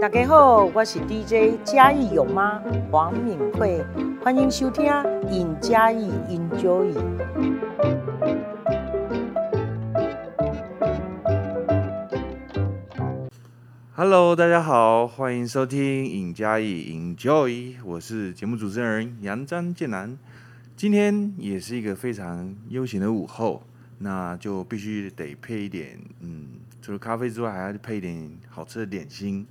大家好，我是 DJ 嘉义有妈黄敏慧，欢迎收听《尹嘉义 Enjoy》。Hello，大家好，欢迎收听《尹嘉义 Enjoy》，我是节目主持人杨张建南。今天也是一个非常悠闲的午后，那就必须得配一点，嗯，除了咖啡之外，还要配一点好吃的点心。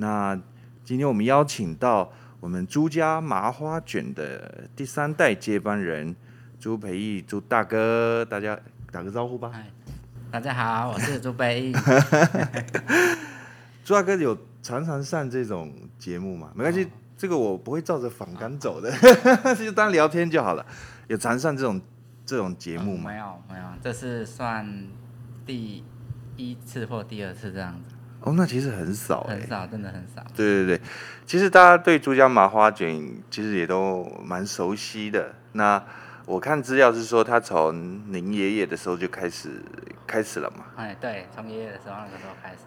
那今天我们邀请到我们朱家麻花卷的第三代接班人朱培义朱大哥，大家打个招呼吧。大家好，我是朱培义。朱大哥有常常上这种节目吗？没关系，哦、这个我不会照着访纲走的，哦、就当聊天就好了。有常上这种这种节目吗？没有，没有，这是算第一次或第二次这样子。哦，那其实很少，很少，真的很少。对对对，其实大家对珠江麻花卷其实也都蛮熟悉的。那我看资料是说，他从您爷爷的时候就开始开始了嘛？哎，对，从爷爷的时候那个时候开始。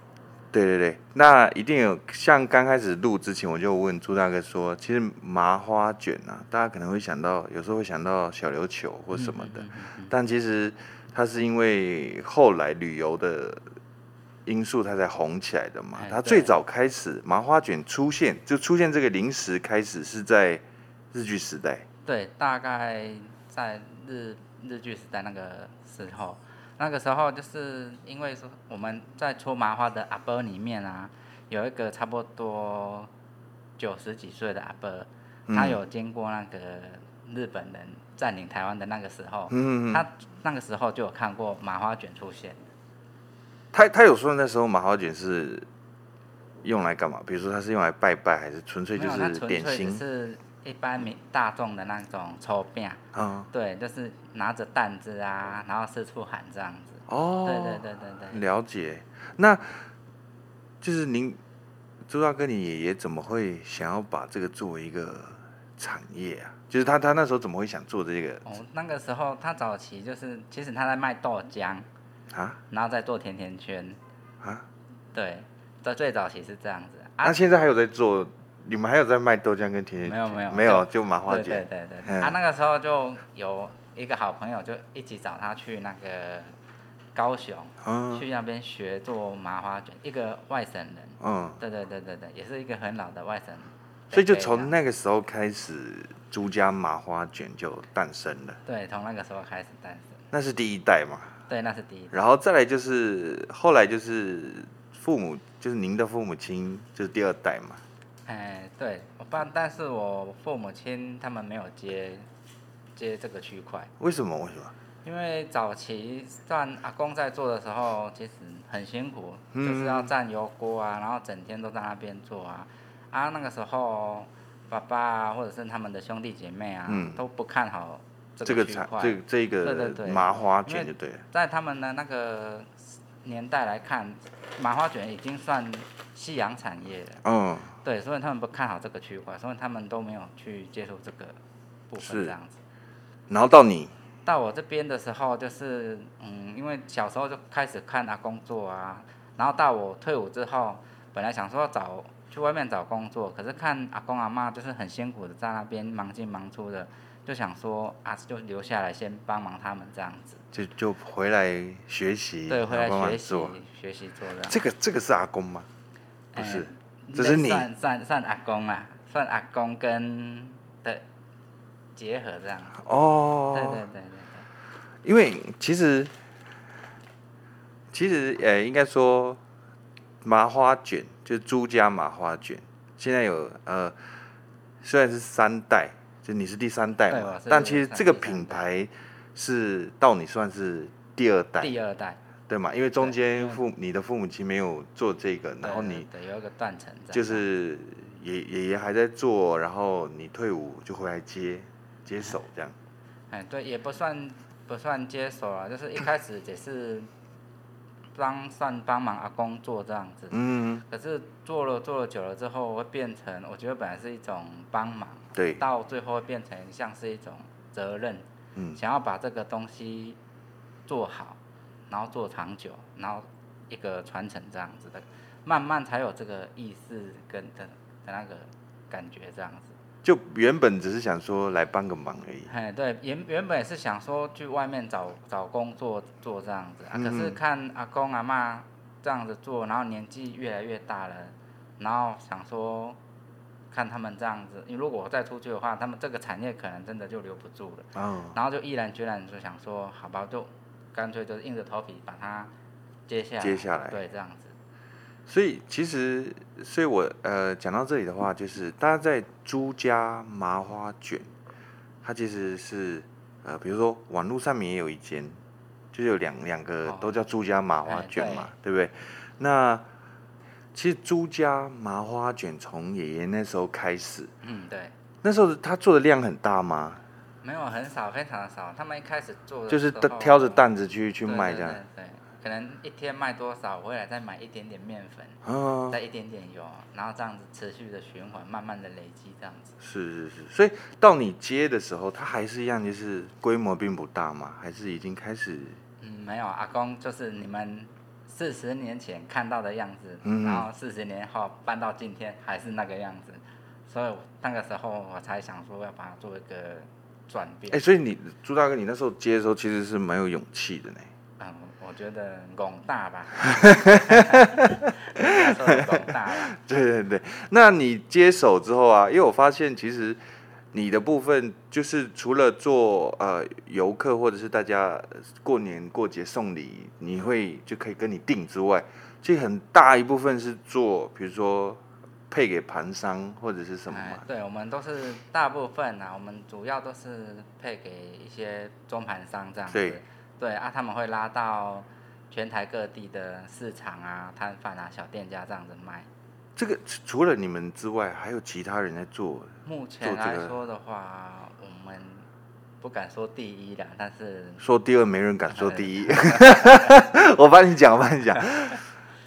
对对对，那一定有像刚开始录之前，我就问朱大哥说，其实麻花卷啊，大家可能会想到，有时候会想到小琉球或什么的，嗯嗯嗯嗯，但其实它是因为后来旅游的。因素它才红起来的嘛，它最早开始麻花卷出现，就出现这个零食开始是在日据时代。对，大概在日日据时代那个时候，那个时候就是因为说我们在搓麻花的阿伯里面啊，有一个差不多九十几岁的阿伯，他有经过那个日本人占领台湾的那个时候，嗯，他那个时候就有看过麻花卷出现。他他有说那时候马花卷是用来干嘛？比如说他是用来拜拜，还是纯粹就是点心？是一般民大众的那种抽饼。嗯，对，就是拿着担子啊，然后四处喊这样子。哦，对对对对对。了解。那就是您朱大哥，你爷爷怎么会想要把这个作为一个产业啊？就是他他那时候怎么会想做这个？哦，那个时候他早期就是其实他在卖豆浆。啊，然后再做甜甜圈，啊，对，在最早期是这样子。那、啊、现在还有在做？你们还有在卖豆浆跟甜甜圈？没有没有没有，就麻花卷。对对对对。他、那个时候就有一个好朋友，就一起找他去那个高雄，嗯、去那边学做麻花卷。一个外省人。嗯。对对对对对，也是一个很老的外省人。所以就从那个时候开始，朱家麻花卷就诞生了。对，从那个时候开始诞生。那是第一代嘛？对，那是第一。然后再来就是后来就是父母，就是您的父母亲，就是第二代嘛。哎，对，我爸，但是我父母亲他们没有接接这个区块。为什么？为什么？因为早期算阿公在做的时候，其实很辛苦，嗯、就是要站油锅啊，然后整天都在那边做啊。啊，那个时候爸爸啊，或者是他们的兄弟姐妹啊，嗯、都不看好。这个产这这个麻花卷就对了，在他们的那个年代来看，麻花卷已经算夕阳产业了。嗯，对，所以他们不看好这个区块，所以他们都没有去接触这个部分这样子。然后到你到我这边的时候，就是嗯，因为小时候就开始看他工作啊，然后到我退伍之后，本来想说找去外面找工作，可是看阿公阿妈就是很辛苦的在那边忙进忙出的。就想说啊，就留下来先帮忙他们这样子，就就回来学习，对，回来学习学习做的。这个这个是阿公吗？不是，欸、这是你算算算阿公啊，算阿公跟的结合这样。哦，对对对对对。因为其实其实呃，应该说麻花卷就朱家麻花卷，现在有呃，虽然是三代。就你是第三代嘛，但其实这个品牌是到你算是第二代，第二代，对嘛？因为中间父你的父母亲没有做这个，然后你有一个断层，就是爷爷爷还在做，然后你退伍就回来接接手这样。哎，对，也不算不算接手啊，就是一开始也是帮算帮忙阿公做这样子，嗯，可是做了做了久了之后，会变成我觉得本来是一种帮忙。对，到最后会变成像是一种责任，嗯，想要把这个东西做好，然后做长久，然后一个传承这样子的慢慢才有这个意识跟的的那个感觉这样子。就原本只是想说来帮个忙而已。哎，对，原原本也是想说去外面找找工作做这样子啊，可是看阿公阿妈这样子做，然后年纪越来越大了，然后想说看他们这样子，因为如果我再出去的话，他们这个产业可能真的就留不住了。哦。然后就毅然决然就想说，好吧，就干脆就硬着头皮把它接下来。接下来。对，这样子。所以其实，所以我呃讲到这里的话，就是大家在朱家麻花卷，它其实是呃，比如说网络上面也有一间，就是有两两个都叫朱家麻花卷嘛，对，对不对？那其实朱家麻花卷从爷爷那时候开始，嗯，对，那时候他做的量很大吗？没有，很少，非常的少。他们一开始做的就是挑着担子去去卖这样。对，对，对，对。可能一天卖多少，回来再买一点点面粉，哦、再一点点油，然后这样子持续的循环，慢慢的累积这样子。是是是，所以到你接的时候，它还是一样，就是规模并不大嘛，还是已经开始？嗯，没有，阿公就是你们四十年前看到的样子，嗯、然后四十年后搬到今天还是那个样子，所以那个时候我才想说要把它做一个转变。哎、欸，所以你朱大哥，你那时候接的时候其实是蛮有勇气的呢。我觉得广大吧，广大吧。对对对，那你接手之后啊，因为我发现其实你的部分就是除了做呃游客或者是大家过年过节送礼，你会就可以跟你订之外，其实很大一部分是做，比如说配给盘商或者是什么嘛。对，我们都是大部分啊，我们主要都是配给一些中盘商这样子。对。啊，他们会拉到全台各地的市场啊、摊贩啊、小店家这样子卖。这个除了你们之外，还有其他人在做？目前来说的话，这个、我们不敢说第一的，但是说第二没人敢说第一。我帮你讲，我帮你讲。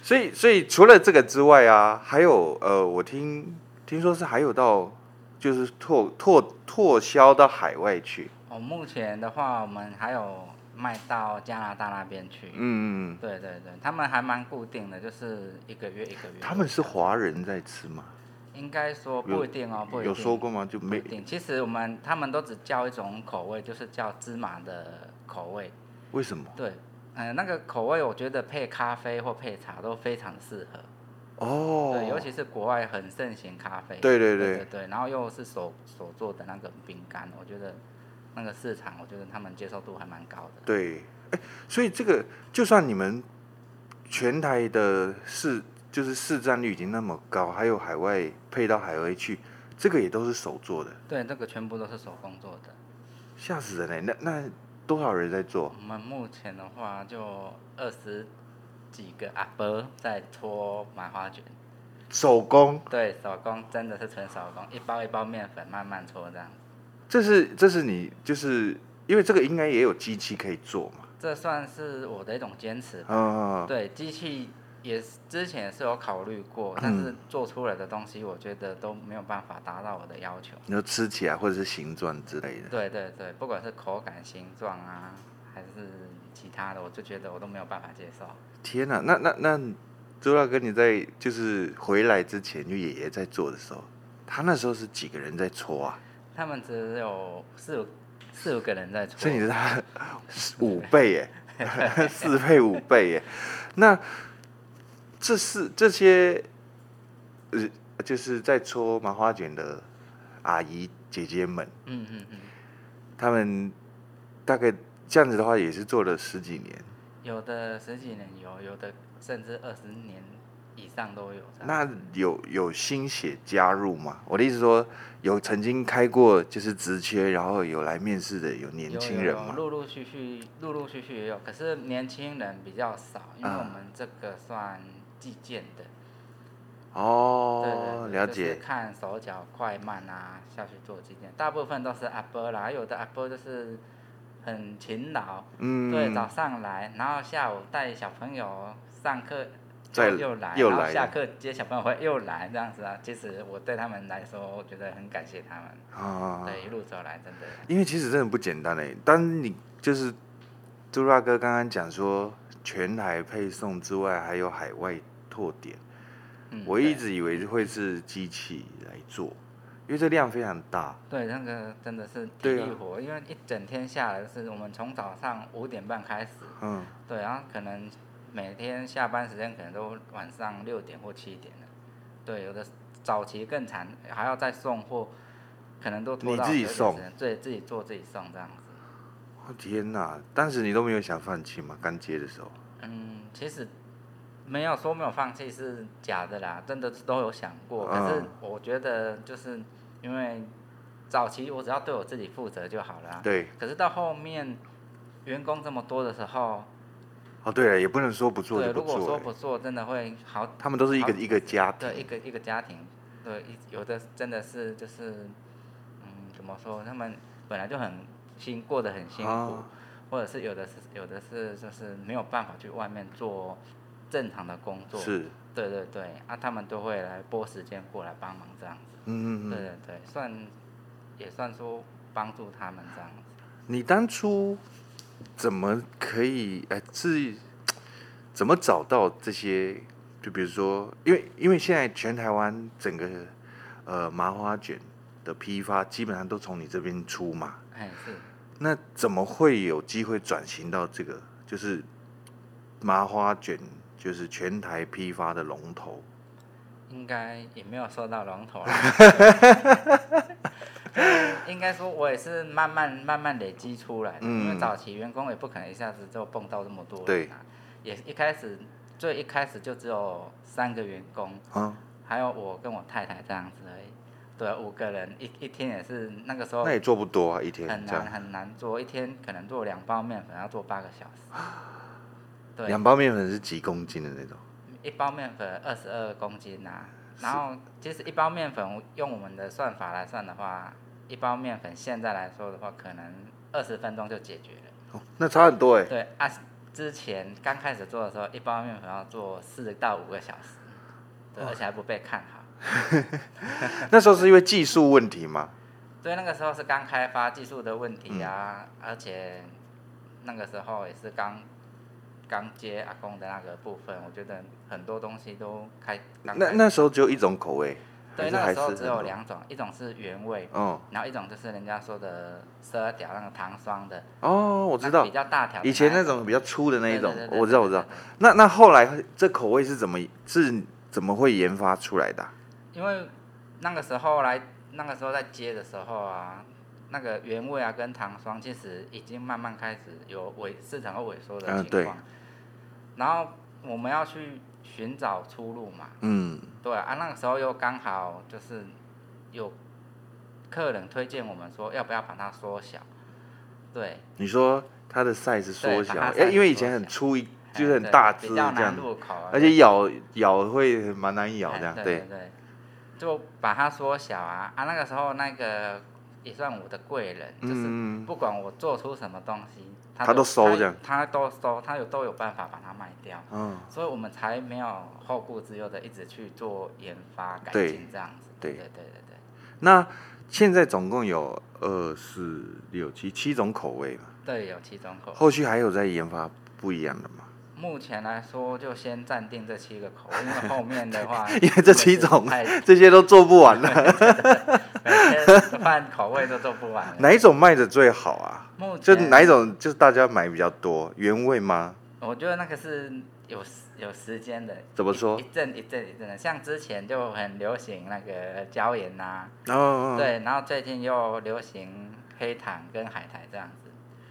所以，所以除了这个之外啊，还有呃，我听听说是还有到就是拓拓拓销到海外去。哦，目前的话，我们还有。卖到加拿大那边去。嗯嗯。对对对，他们还蛮固定的，就是一个月一个月。他们是华人在吃吗？应该说不一定哦，不一定。有说过吗？就没。一定。其实我们他们都只叫一种口味，就是叫芝麻的口味。为什么？对，嗯、呃，那个口味我觉得配咖啡或配茶都非常适合。哦。对，尤其是国外很盛行咖啡。对对对。对对对，然后又是手手做的那个饼干，我觉得。那个市场，我觉得他们接受度还蛮高的。对，哎，所以这个就算你们全台的市就是市占率已经那么高，还有海外配到海外去，这个也都是手做的。对，这个全部都是手工做的。吓死人嘞！那那多少人在做？我们目前的话就二十几个阿伯在搓麻花卷。手工？对，手工真的是纯手工，一包一包面粉慢慢搓这样。这是这是你就是因为这个应该也有机器可以做嘛？这算是我的一种坚持。嗯、哦，对，机器也是之前也是有考虑过，但是做出来的东西我觉得都没有办法达到我的要求。你说吃起来或者是形状之类的？对对对，不管是口感、形状啊，还是其他的，我就觉得我都没有办法接受。天哪，那那那周大哥你在就是回来之前，就爷爷在做的时候，他那时候是几个人在搓啊？他们只有四五四五个人在搓，所以你是他五倍耶，四倍五倍耶。那这是这些呃，就是在搓麻花卷的阿姨姐姐们，嗯嗯嗯，他们大概这样子的话，也是做了十几年，有的十几年有，有的甚至二十年以上都有。那有有新血加入吗？我的意思说。有曾经开过就是职缺，然后有来面试的有年轻人吗？陆陆续续，陆陆续续也有，可是年轻人比较少，因为我们这个算计件的。哦，对对对，了解。就是看手脚快慢啊，下去做计件，大部分都是阿伯啦，有的阿伯就是很勤劳，嗯，对，早上来，然后下午带小朋友上课。再又来，又来，下课接小朋友会又来这样子啊。其实我对他们来说，我觉得很感谢他们。啊，对，一路走来真的。因为其实真的不简单嘞。当你就是朱大哥刚刚讲说，全台配送之外，还有海外拓点。嗯，我一直以为会是机器来做，因为这量非常大。对，那个真的是体力活，啊、因为一整天下来是我们从早上五点半开始，嗯，对，然后可能每天下班时间可能都晚上六点或七点了，对，有的早期更惨，还要再送货，可能都拖到你自己送，对，自己做自己送这样子。哦天哪！当时你都没有想放弃吗？刚接的时候？嗯，其实。没有说没有放弃是假的啦，真的都有想过。嗯、可是我觉得就是因为早期我只要对我自己负责就好了。对。可是到后面员工这么多的时候，哦对了，也不能说不做就不做。对，如果说不做，真的会好。他们都是一个一个家庭。对，一个一个家庭。对，有的真的是就是嗯，怎么说？他们本来就很辛过得很辛苦，哦、或者是有的是有的是就是没有办法去外面做。正常的工作是，对对对，啊，他们都会来拨时间过来帮忙这样子，嗯嗯嗯，对对对，算也算说帮助他们这样子。你当初怎么可以哎是怎么找到这些？就比如说，因为因为现在全台湾整个呃麻花卷的批发基本上都从你这边出嘛，哎是，那怎么会有机会转型到这个就是麻花卷？就是全台批发的龙头，应该也没有说到龙头啦。应该说，我也是慢慢慢慢累积出来的。嗯、因为早期员工也不可能一下子就蹦到这么多人，啊。对。也一开始最一开始就只有三个员工，啊、还有我跟我太太这样子而已。对，五个人一一天也是那个时候。那也做不多啊，一天。很难很难做，一天可能做两包面粉要做八个小时。对两包面粉是几公斤的那种？一包面粉二十二公斤呐、啊，然后其实一包面粉用我们的算法来算的话，一包面粉现在来说的话，可能二十分钟就解决了。哦，那差很多哎。对啊，之前刚开始做的时候，一包面粉要做四到五个小时，对，而且还不被看好。那时候是因为技术问题吗？对，那个时候是刚开发技术的问题啊，嗯、而且那个时候也是刚。刚接阿公的那个部分，我觉得很多东西都开。开那那时候只有一种口味。对，那个时候只有两种，一种是原味，哦，然后一种就是人家说的十二条那个糖霜的。哦，我知道。比较大条。以前那种比较粗的那一种，我知道，我知道。那那后来这口味是怎么是怎么会研发出来的啊？因为那个时候来，那个时候在接的时候啊。那个原味啊，跟糖霜其实已经慢慢开始有萎市场和萎缩的情况。然后我们要去寻找出路嘛，嗯，对啊，那个时候又刚好就是有客人推荐我们说，要不要把它缩小？对。你说它的 size 缩小，哎，因为以前很粗一，就是很大只这样，而且咬咬会蛮难咬这样，对对对，就把它缩小啊啊，那个时候那个。也算我的贵人，就是不管我做出什么东西，他都，收这样，他，他都收，他有都有办法把它卖掉，嗯，所以我们才没有后顾之忧的一直去做研发改进这样子，对对对对对。那现在总共有二四六七七种口味嘛？对，有七种口味。后续还有在研发不一样的吗？目前来说，就先暂定这七个口味，因为后面的话，因为这七种，这些都做不完了，每天换口味都做不完。哪一种卖的最好啊？就哪一种就是大家买比较多？原味吗？我觉得那个是有有时间的。怎么说？一阵一阵一阵的，像之前就很流行那个椒盐呐，哦，哦，对，然后最近又流行黑糖跟海苔这样子。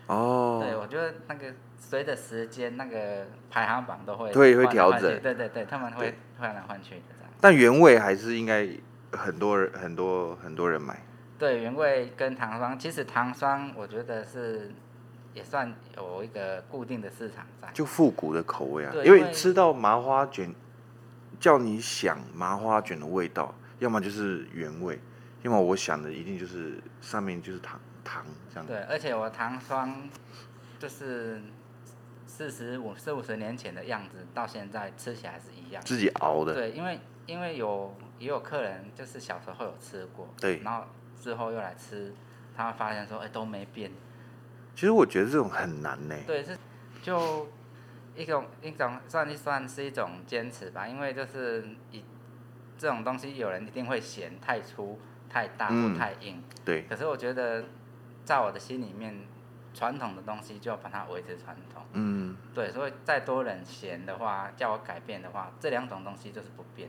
哦。对，我觉得那个。随着时间，那个排行榜都会对会调整，对对对，他们会换来换去的这样。但原味还是应该很多人很多很多人买。对，原味跟糖霜，其实糖霜我觉得是也算有一个固定的市场在。就复古的口味啊，因为吃到麻花卷，叫你想麻花卷的味道，要么就是原味，要么我想的一定就是上面就是糖糖这样。对，而且我糖霜就是。四十五四五十年前的样子，到现在吃起来是一样。自己熬的。对，因为因为有也有客人就是小时候有吃过，对，然后之后又来吃，他们发现说，哎，都没变。其实我觉得这种很难呢。对，是就一种一种算一算是一种坚持吧，因为就是以这种东西有人一定会嫌太粗、太大或太硬。嗯、对。可是我觉得，在我的心里面，传统的东西就要把它维持传统。嗯。对，所以再多人嫌的话，叫我改变的话，这两种东西就是不变。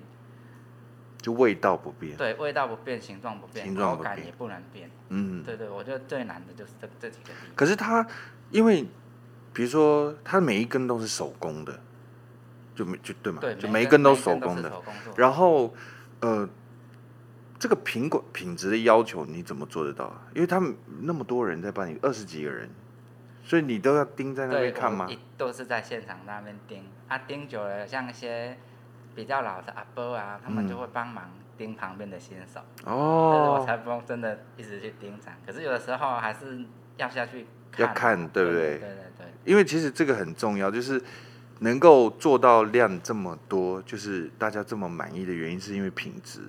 就味道不变。对，味道不变，形状不变，形状不变，口感也不能变。嗯。对对，我觉得最难的就是这这几个。可是它，因为，比如说，它每一根都是手工的。就没就对嘛，对，就每一根都手工的。工然后，呃，这个品管品质的要求你怎么做得到啊？因为他们那么多人在帮你，二十几个人，所以你都要盯在那边看吗？都是在现场那边盯啊，盯久了，像一些比较老的阿伯啊，他们就会帮忙盯旁边的新手。哦。我才不用真的一直去盯场，可是有的时候还是要下去看。要看，对不对？对对对。因为其实这个很重要，就是。能够做到量这么多，就是大家这么满意的原因，是因为品质。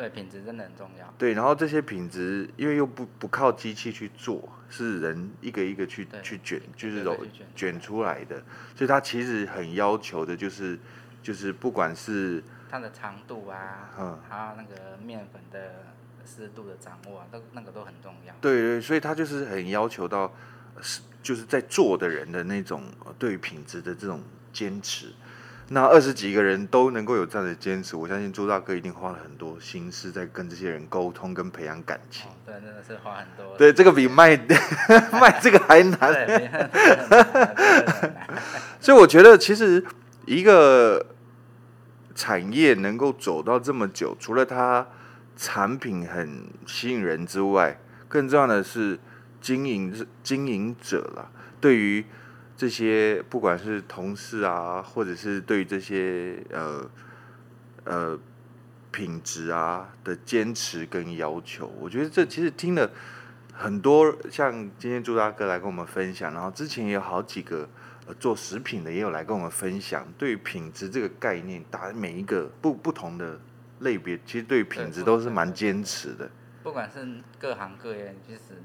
对，品质真的很重要。对，然后这些品质，因为又不不靠机器去做，是人一个一个去去卷，就是揉卷出来的，所以它其实很要求的，就是就是不管是它的长度啊，嗯，还有那个面粉的湿度的掌握啊，都那个都很重要。对对，所以它就是很要求到是就是在做的人的那种对于品质的这种。坚持，那二十几个人都能够有这样的坚持，我相信朱大哥一定花了很多心思在跟这些人沟通跟培养感情。哦、对，真的是花很多。对，这个比卖 卖这个还难。所以我觉得，其实一个产业能够走到这么久，除了它产品很吸引人之外，更重要的是经营经营者了，对于。这些不管是同事啊，或者是对于这些呃呃品质啊的坚持跟要求，我觉得这其实听了很多，像今天朱大哥来跟我们分享，然后之前也有好几个呃做食品的也有来跟我们分享，对于品质这个概念，打每一个不不同的类别，其实对于品质都是蛮坚持的。不管是各行各业，其实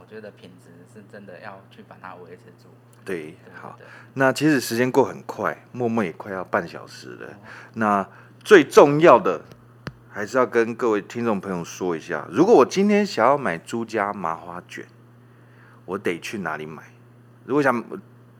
我觉得品质是真的要去把它维持住。对，好，那其实时间过很快，默默也快要半小时了。那最重要的还是要跟各位听众朋友说一下，如果我今天想要买朱家麻花卷，我得去哪里买？如果想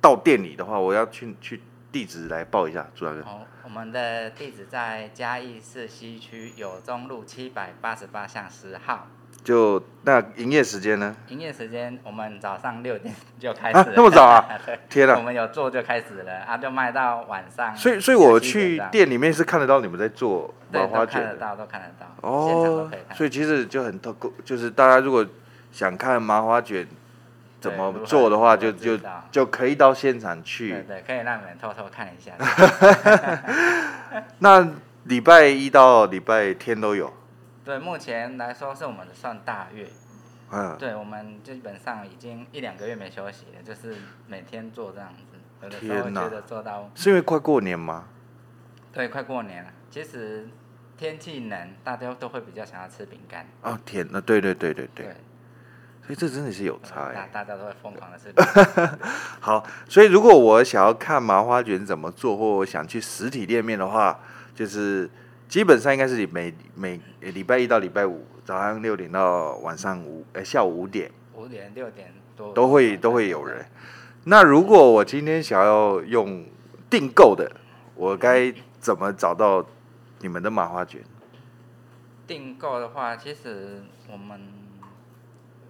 到店里的话，我要去去地址来报一下，朱大哥。好，我们的地址在嘉义市西区友中路七百八十八巷十号。就那营业时间呢？营业时间我们早上六点就开始了。啊，那么早啊？天哪！我们有做就开始了啊，就卖到晚上。所以，所以我去店里面是看得到你们在做麻花卷。看得到，都看得到。哦。所以其实就很透过，就是大家如果想看麻花卷怎么做的话，就就就可以到现场去。对对，可以让你们偷偷看一下。那礼拜一到礼拜天都有。对，目前来说是我们的算大月，嗯，对，我们基本上已经一两个月没休息了，就是每天做这样子，有的时候觉得做到。是因为快过年吗？对，快过年了。其实天气冷，大家都会比较想要吃饼干。哦，天，那对对对对对。对。所以这真的是有差。大大家都会疯狂的吃饼。好，所以如果我想要看麻花卷怎么做，或我想去实体店面的话，就是。基本上应该是每每礼拜一到礼拜五早上六点到晚上五呃下午五点，五点六点多都会都会有人。那如果我今天想要用订购的，我该怎么找到你们的麻花卷？订购的话，其实我们。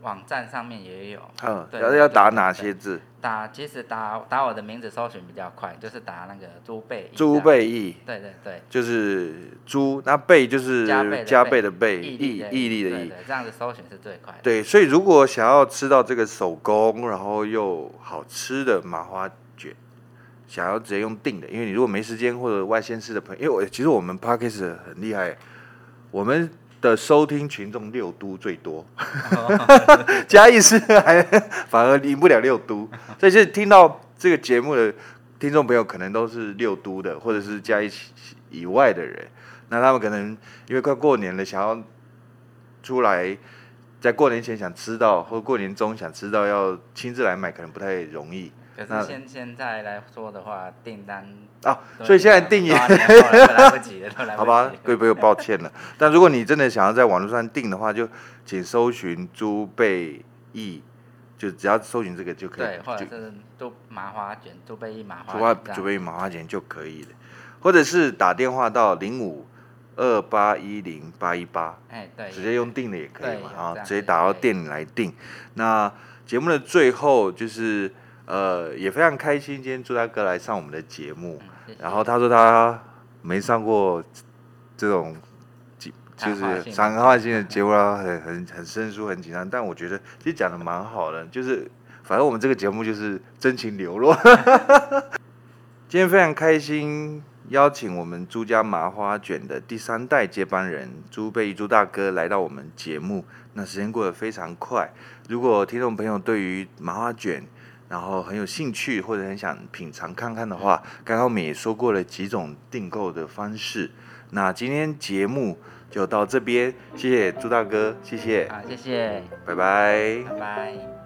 网站上面也有，嗯，要要打哪些字？打其实打打我的名字搜寻比较快，就是打那个朱贝。朱贝义。对对对。就是朱，那贝就是加倍的倍，毅毅力的毅。对，这样子搜寻是最快的。对，所以如果想要吃到这个手工，然后又好吃的麻花卷，想要直接用订的，因为你如果没时间或者外县市的朋友，因为我其实我们 Podcast 很厉害，我们。的收听群众六都最多，嘉义市还反而赢不了六都，所以就听到这个节目的听众朋友可能都是六都的，或者是嘉义以外的人，那他们可能因为快过年了，想要出来在过年前想吃到，或过年中想吃到，要亲自来买可能不太容易，可是现现在来说的话，订单啊，所以现在订也 来不及了，好吧，各位朋友抱歉了。但如果你真的想要在网络上订的话，就请搜寻朱贝艺，就只要搜寻这个就可以。对，或者是朱麻花卷，朱贝艺麻花，朱贝艺麻花卷就可以了。或者是打电话到零五二八一零八一八，哎，对，直接用订的也可以嘛，啊，直接打到店里来订。那节目的最后就是。呃，也非常开心，今天朱大哥来上我们的节目。然后他说他没上过这种，就是谈话性的节目啊，很很很生疏，很紧张。但我觉得其实讲的蛮好的，就是反正我们这个节目就是真情流露。今天非常开心，邀请我们朱家麻花卷的第三代接班人朱贝朱大哥来到我们节目。那时间过得非常快，如果听众朋友对于麻花卷，然后很有兴趣或者很想品尝看看的话，刚刚我们也说过了几种订购的方式。那今天节目就到这边，谢谢朱大哥，谢谢，好，谢谢，拜拜，拜拜。